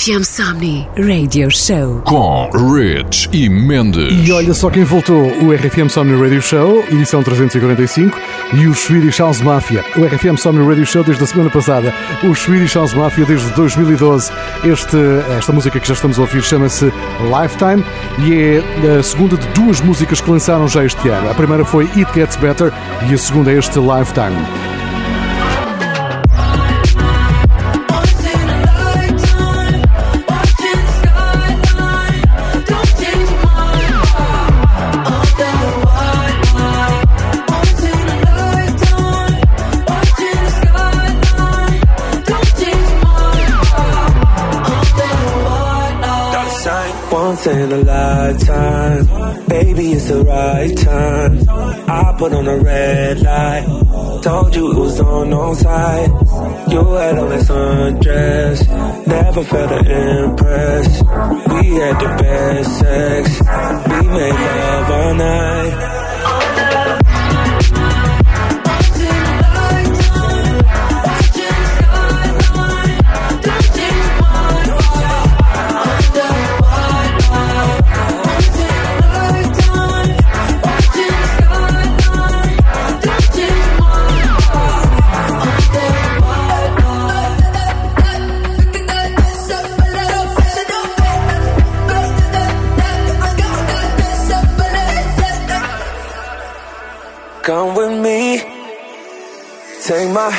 RFM Somni Radio Show com Rich e Mendes. E olha só quem voltou: o RFM Somni Radio Show, edição 345, e o Swedish House Mafia. O RFM Somni Radio Show desde a semana passada, o Swedish House Mafia desde 2012. Este, esta música que já estamos a ouvir chama-se Lifetime e é a segunda de duas músicas que lançaram já este ano. A primeira foi It Gets Better e a segunda é este Lifetime. In a lifetime. Baby, it's the right time. I put on a red light. Told you it was on no side. You had on that sundress. Never felt to impress. We had the best sex. We made love all night.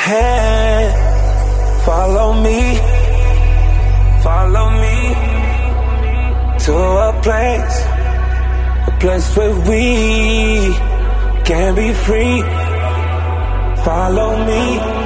Hand, follow me, follow me to a place, a place where we can be free. Follow me.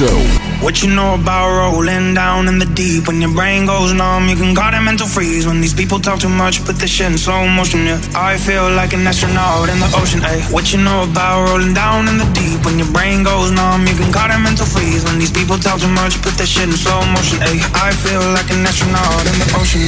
Show. What you know about rolling down in the deep? When your brain goes numb, you can call it mental freeze. When these people talk too much, put the shit in slow motion. Yeah, I feel like an astronaut in the ocean. Ay, what you know about rolling down in the deep? When your brain goes numb, you can call it mental freeze. When these people talk too much, put the shit in slow motion. Ay, I feel like an astronaut in the ocean.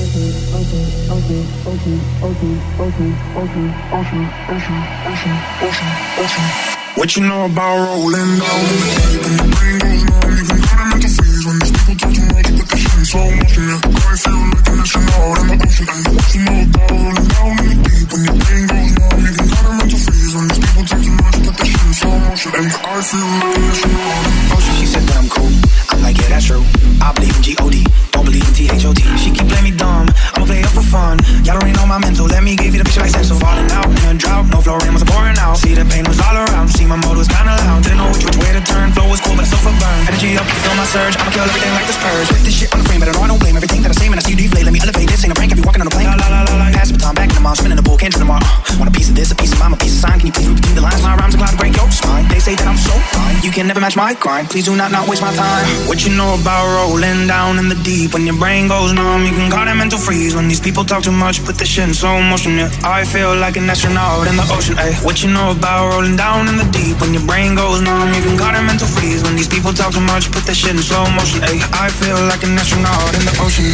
Ocean, ocean, ocean, ocean, ocean, ocean, ocean, ocean, ocean, ocean. What you know about rolling down the deep and your brain goes numb? You can a mental freeze when these people talk too much. Put the shit in slow motion, yeah. I feel like an astronaut in the ocean. Ay, what you know about rolling down in the deep when your brain goes numb? You can a mental freeze when these people talk too much. Put the shit in slow motion, ay, I feel like an astronaut in the. She said that I'm cool. I'm like, yeah, that's true. I believe in G-O-D, don't believe in T-H-O-T. She keep playing me dumb. Play up for fun. Y'all already know my mental. Let me give you the picture like sense of falling out in a drought. No flow rain was pouring out. See the pain was all around. See my mode was kinda loud. Didn't know which, which way to turn. Flow was cool, but so for burn. Energy up, you feel my surge. I'ma kill everything like the Spurs. Put this shit on the frame, but I know I don't blame everything that I say. Man, I see you deflate. Let me elevate this. Ain't a prank if you walking on a plane. La la la la la. Pass the baton back in the mall, spinning the ball, can't turn them all. Uh, want a piece of this, a piece of mine, a piece of sign. Can you please read between the lines? My rhymes are cloud to break your spine. They say that I'm so fine. You can never match my grind. Please do not not waste my time. What you know about rolling down in the deep when your brain goes numb? You can call it mental freeze when these people talk too much. Put the shit in slow motion. Yeah, I feel like an astronaut in the ocean. Ay, what you know about rolling down in the deep when your brain goes numb? You can call it mental freeze when these people talk too much. Put the shit in slow motion. Ay, I feel like an astronaut in the ocean.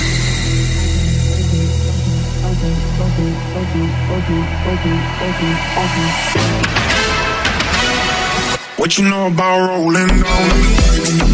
What you know about rolling down?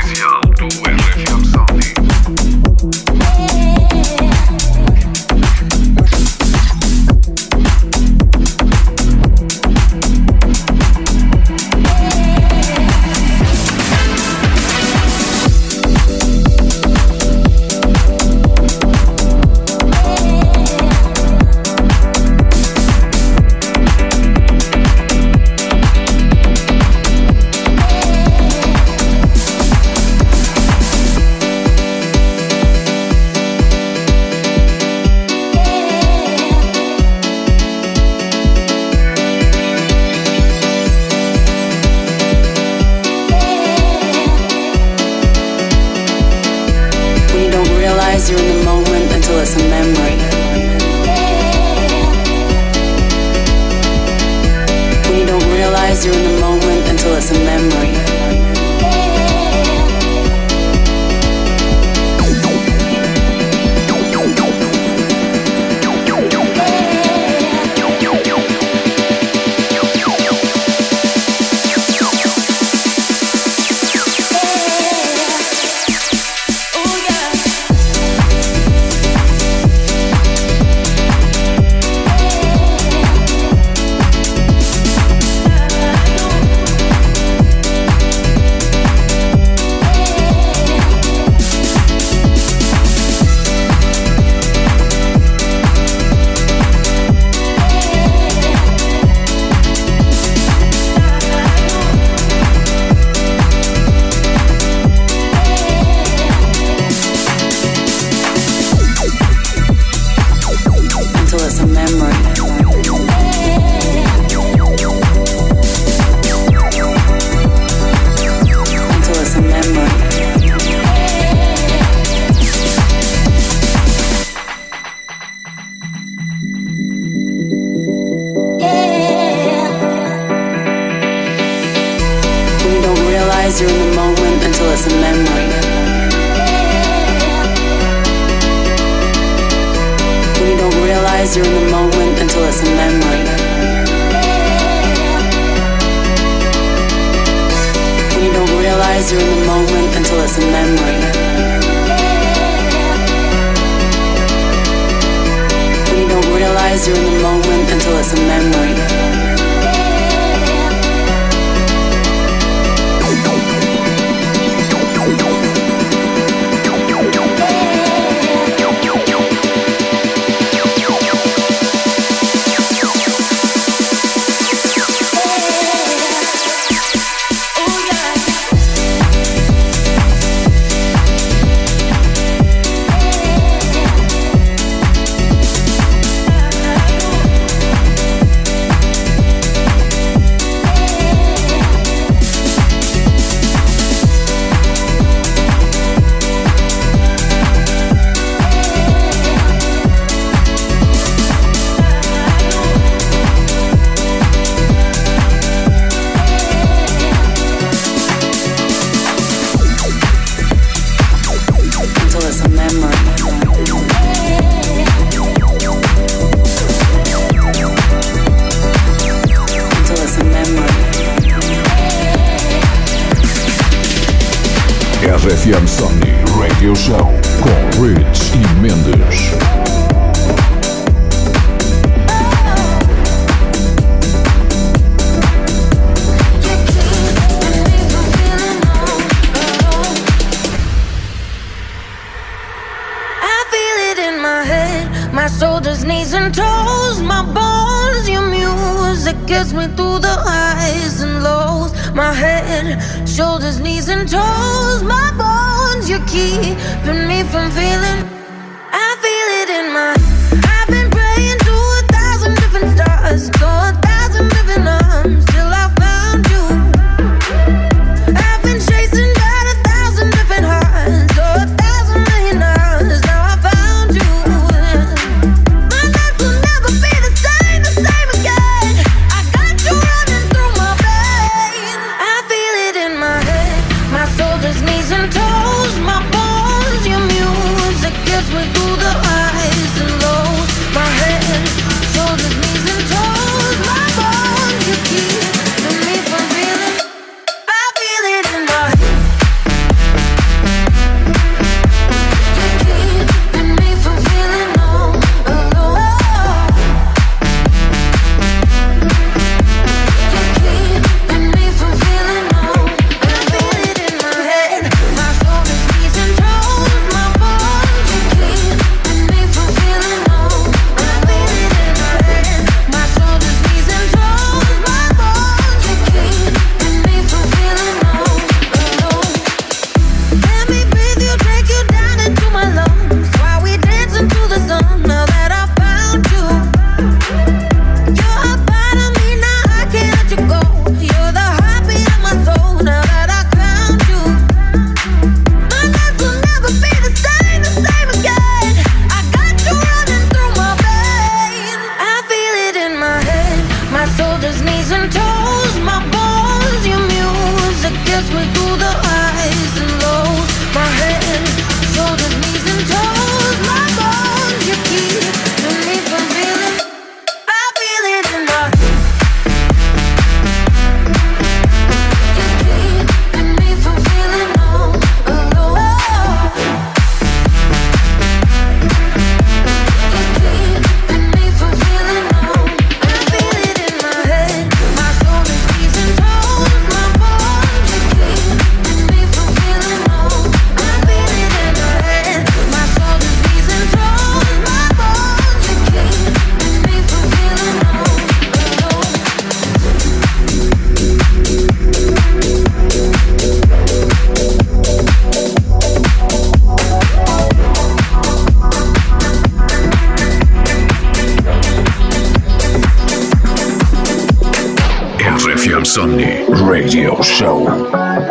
RFM Somnii Radio Show.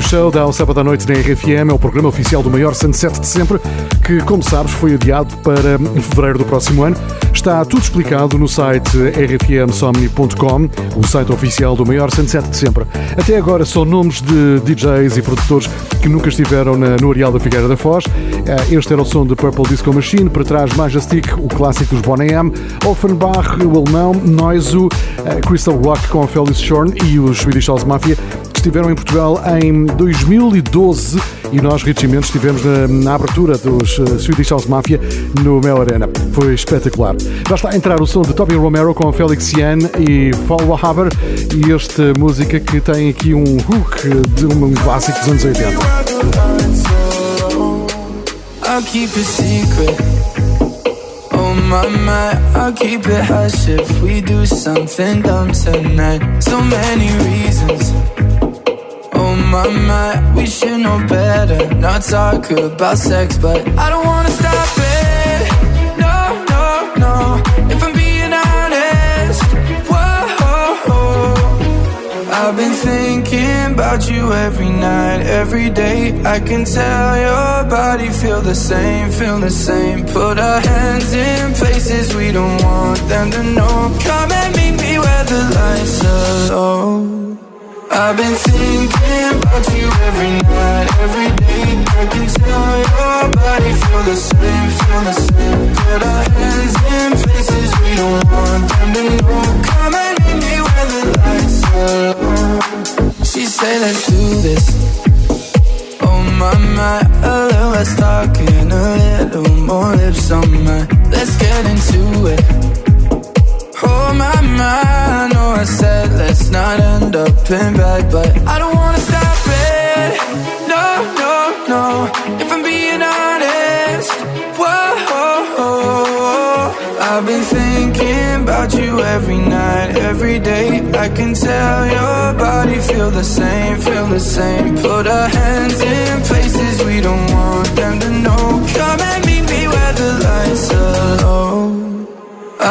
Radio Show, dá ao sábado à noite na RFM, é o programa oficial do maior sunset de sempre, que, como sabes, foi adiado para fevereiro do próximo ano. Está tudo explicado no site rfmsomni.com, o site oficial do maior sunset de sempre. Até agora são nomes de DJs e produtores que nunca estiveram na, no Areal da Figueira da Foz. Eh, este era o som de Purple Disco Machine, para trás Majestic, o clássico dos Bonnie M, Offenbach, o alemão, Noizu, eh, Crystal Rock com a Felix Shorn e os Swedish House Mafia estiveram em Portugal em 2012 e nós, Richie Mendes, estivemos na, na abertura dos uh, Swedish House Mafia no Mel Arena. Foi espetacular. Já está a entrar o som de Toby Romero com Felix Yan e Paul Haber e esta música que tem aqui um hook de um clássico dos anos 80. I'll keep it secret. Oh my, my, I'll keep it hush if we do something dumb tonight. So many reasons. Oh my, my, we should know better. Not talk about sex, but I don't wanna stop it. No, no, no. If I'm being honest, whoa. I've been thinking about you every night, every day. I can tell your body feel the same, feel the same. Put our hands in places we don't want them to know. Come and meet me where the lights are low. I've been thinking about you every night, every day. I can tell your body feel the same, feel the same. Put our hands in places we don't want them to know. Come and in me where the lights are low. She said, let's do this. Oh my my, a little less talking, a little more lips on my. Let's get into it. Hold my mind, I know I said let's not end up in bed, but I don't wanna stop it. No, no, no. If I'm being honest, whoa, I've been thinking about you every night, every day. I can tell your body feel the same, feel the same. Put our hands in places we don't want them to know. Come and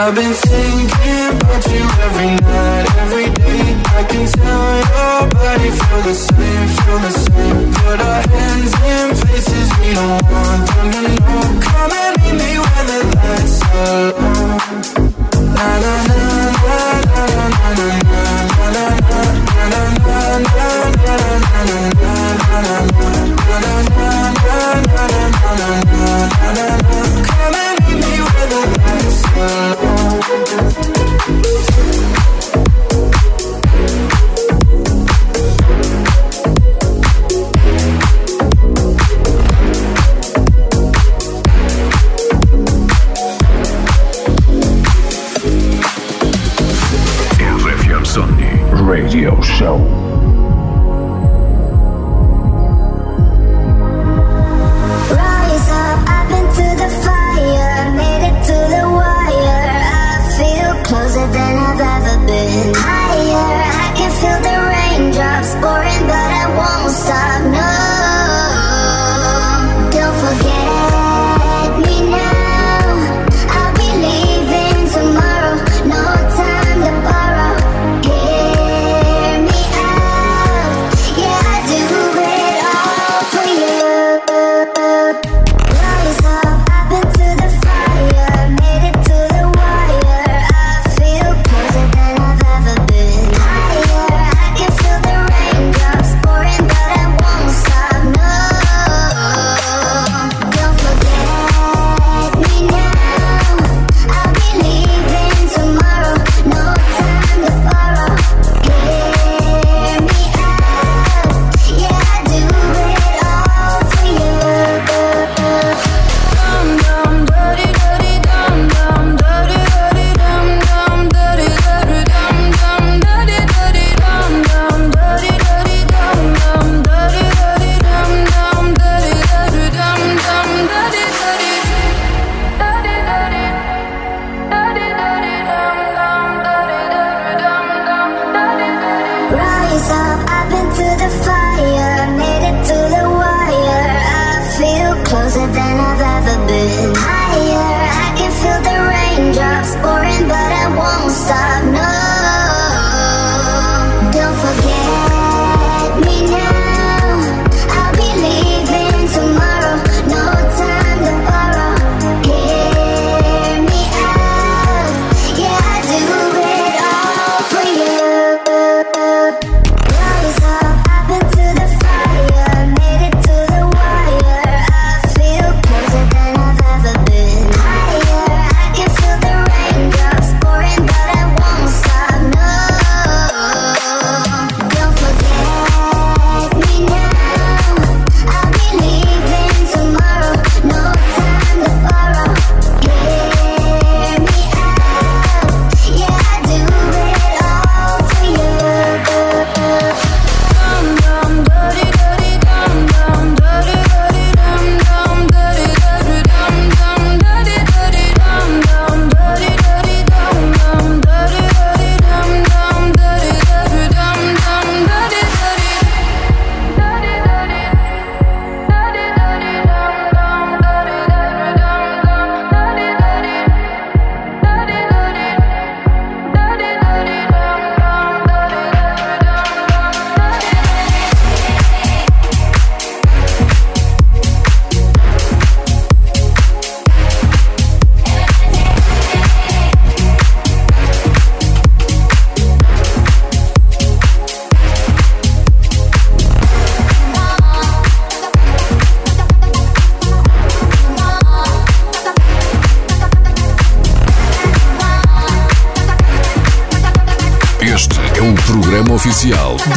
I've been thinking about you every night, every day. I can tell your body feel the same, feel the same. Put our hands in places we don't want them to know. Come and meet me when the lights are low. Come and meet me where the lights are.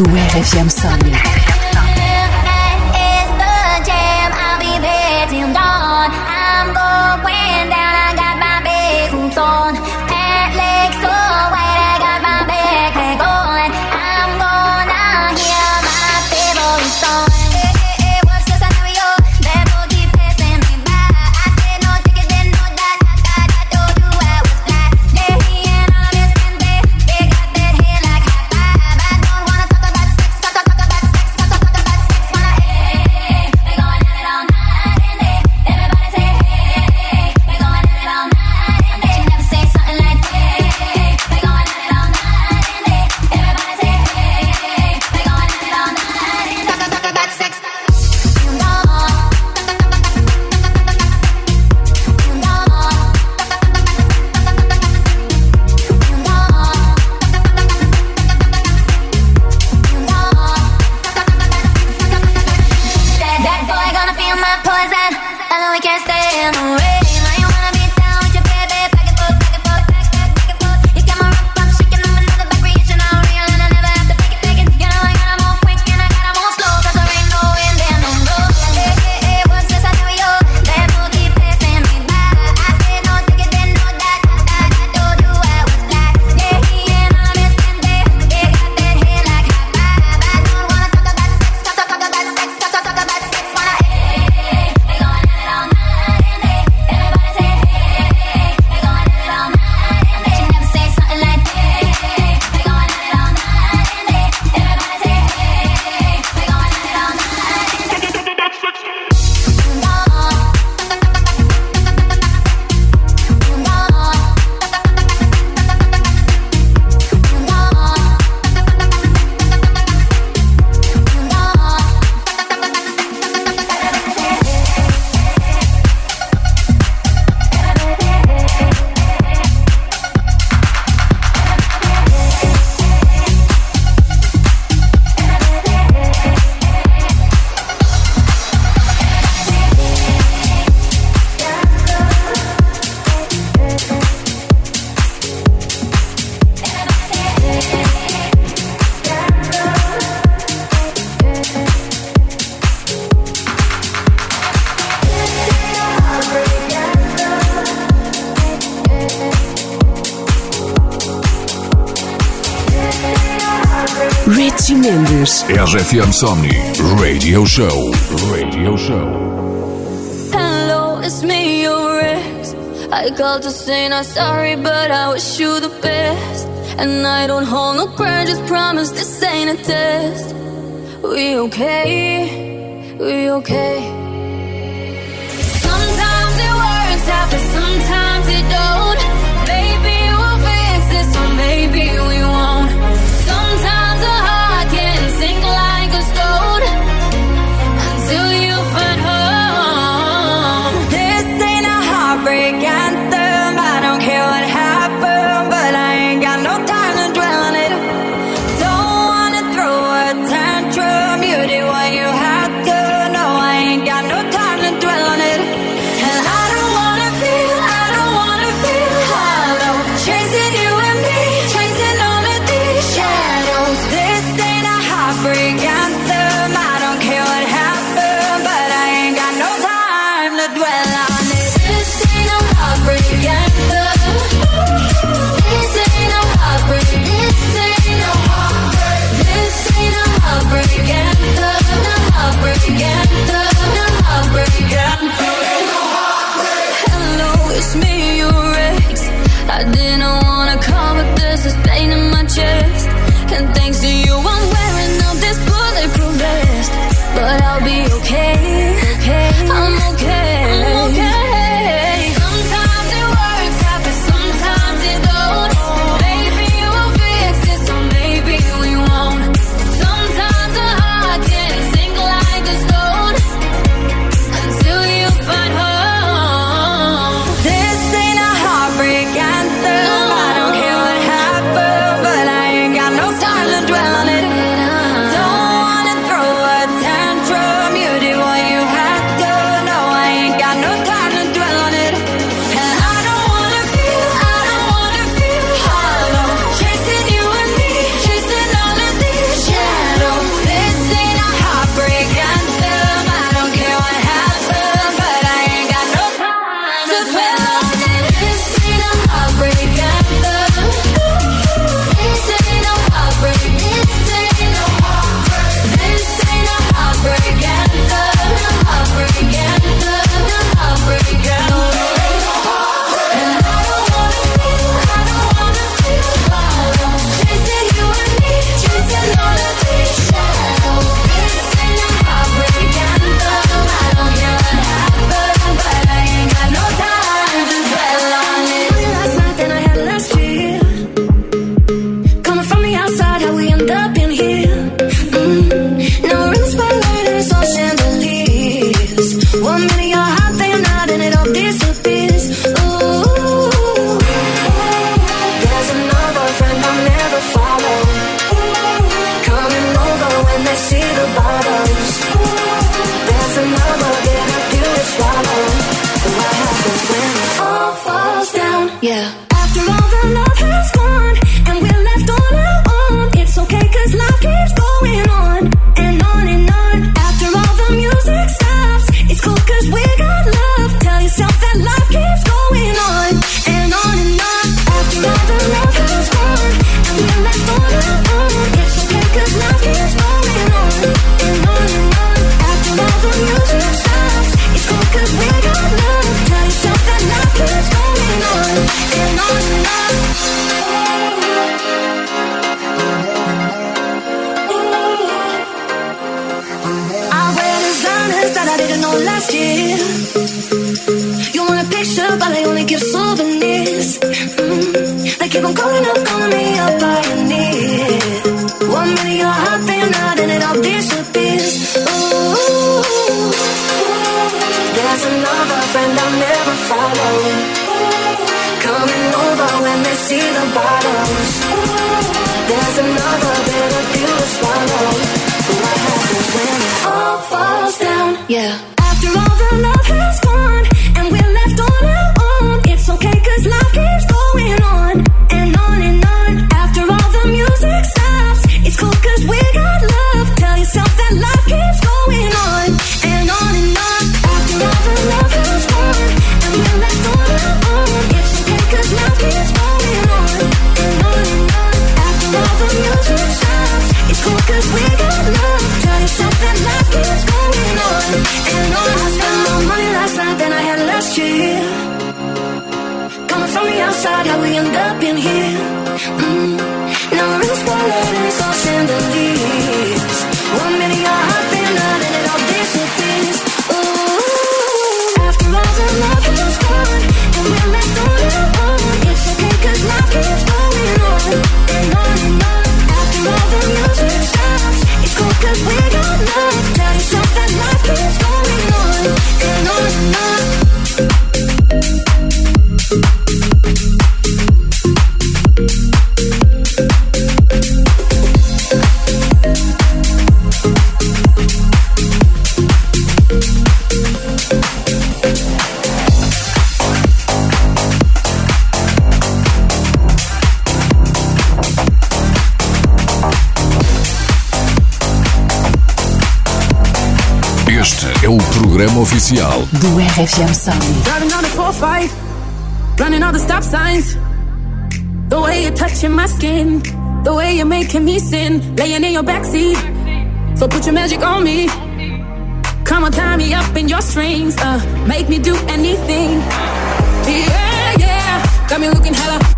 Louer FM 100. RFM Somnii Radio Show. Radio Show. Hello, it's me, your ex. I called to say not sorry, but I wish you the best. And I don't hold no grudges, promise this ain't a test. We okay? We okay? Sometimes it works out, but sometimes it don't. Maybe we'll fix this, or maybe we just one oficial do RFM Sound. Driving on the 4-5, running all the stop signs. The way you're touching my skin, the way you're making me sin, laying in your backseat. So put your magic on me. Come on, tie me up in your strings, uh, make me do anything. Yeah, yeah, got me looking hella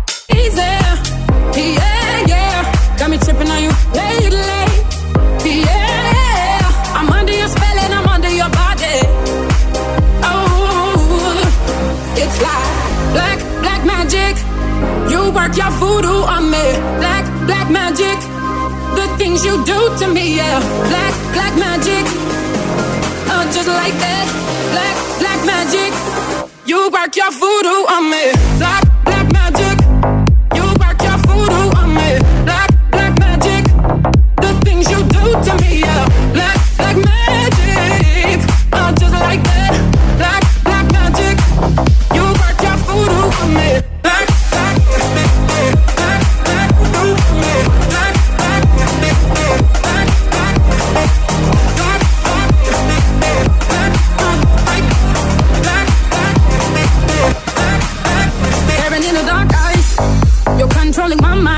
work your voodoo on me. Black, black magic. The things you do to me, yeah. Black, black magic. Uh, just like that. Black, black magic. You work your voodoo on me. Black, controlling my mind.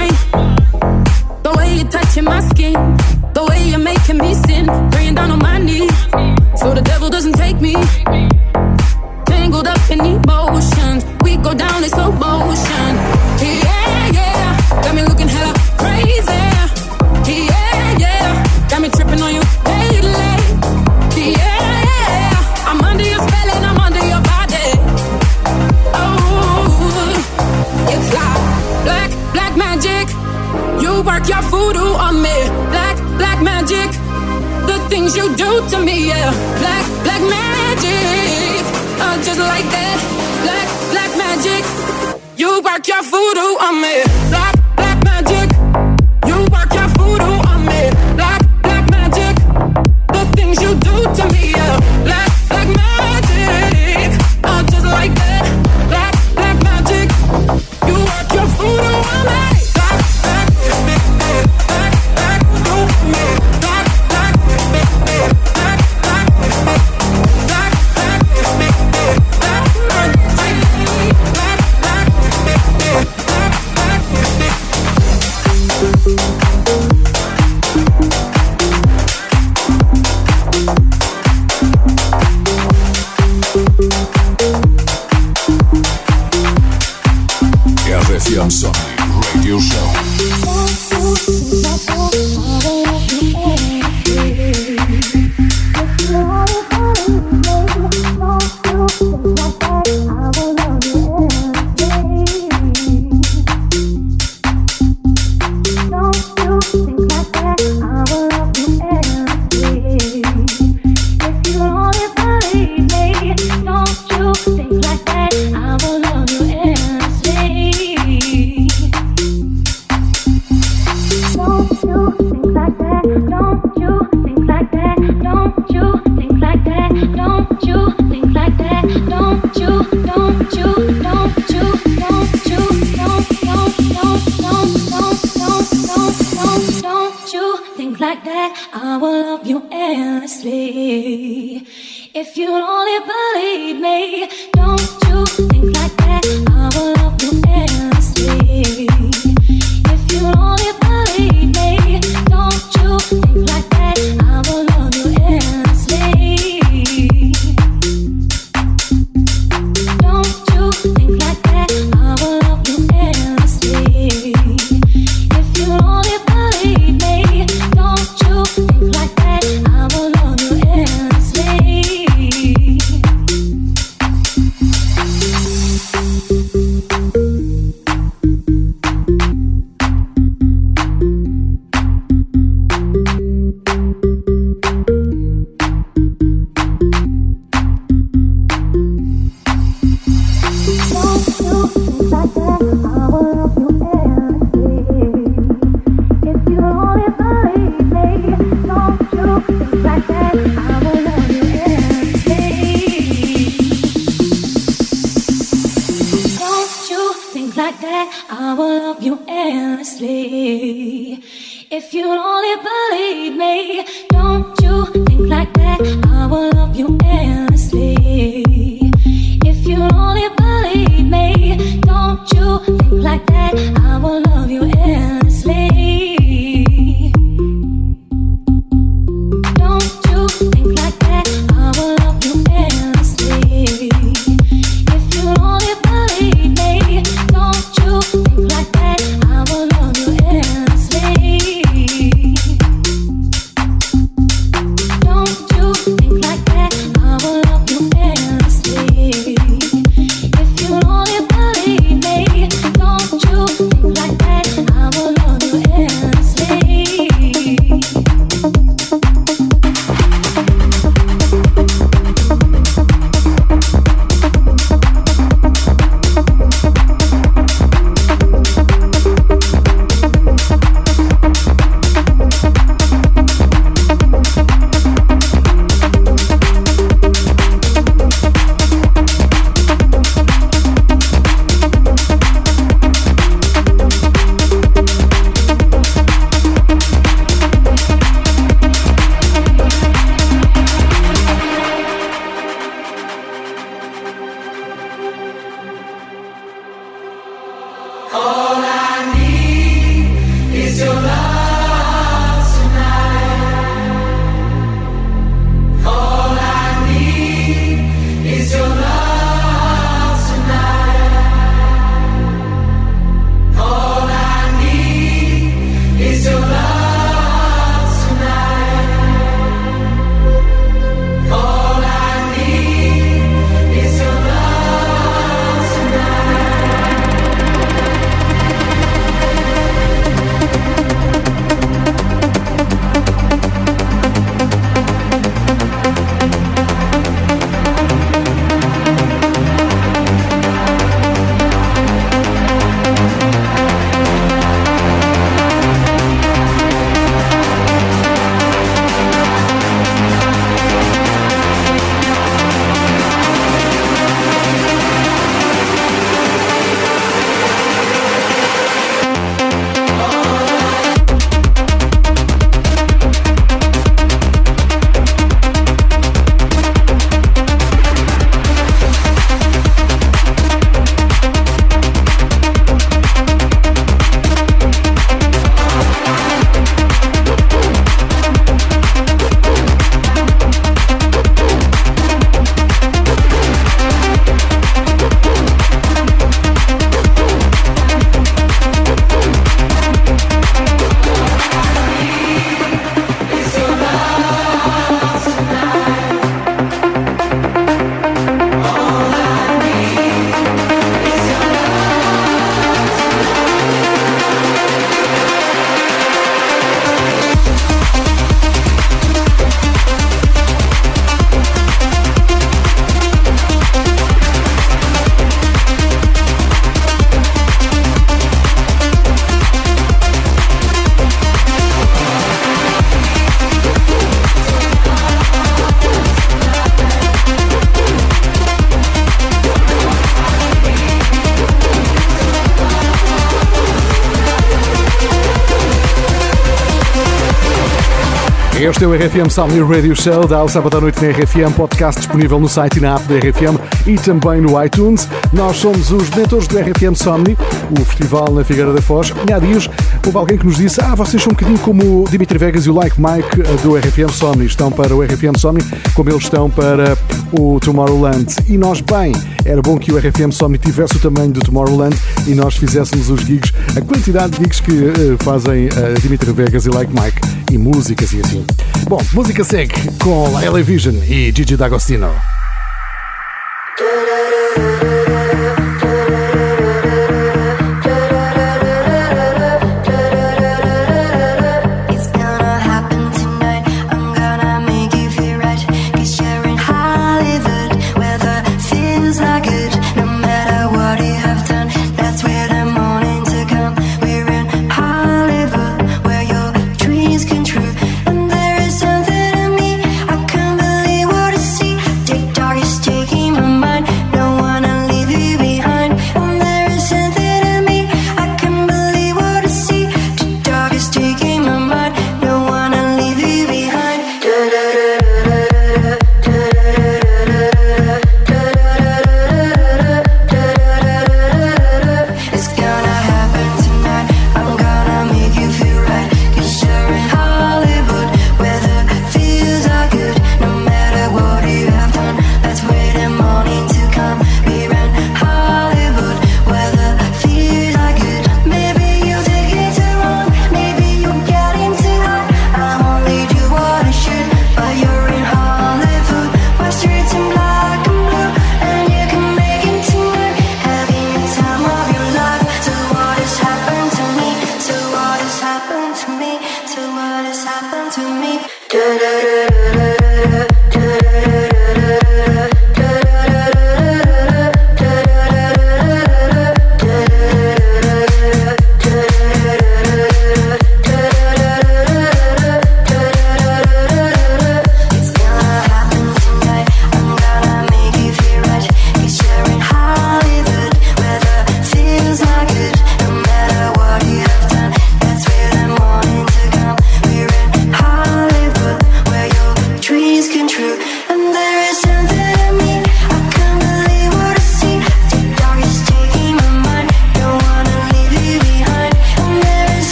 Este é o RFM Somni Radio Show, dá ao sábado à noite na RFM, podcast disponível no site e na app da RFM e também no iTunes. Nós somos os mentores do RFM Somni, o festival na Figueira da Foz. E há dias houve alguém que nos disse: Ah, vocês são um bocadinho como o Dimitri Vegas e o Like Mike eh, do RFM Somni. Estão para o RFM Somni como eles estão para o Tomorrowland. E nós, bem, era bom que o RFM Somni tivesse o tamanho do Tomorrowland e nós fizéssemos os gigs, a quantidade de gigs que uh, fazem uh, Dimitri Vegas e Like Mike e músicas e assim. Bom, música segue com a Vision e Gigi D'Agostino.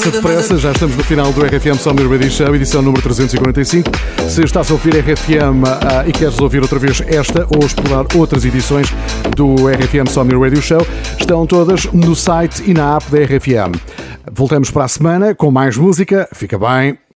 Passa depressa, já estamos no final do RFM Summer Radio Show, edição número 345. Se estás a ouvir RFM uh, ah, e queres ouvir outra vez esta ou explorar outras edições do RFM Summer Radio Show, estão todas no site e na app da RFM. Voltamos para a semana com mais música. Fica bem.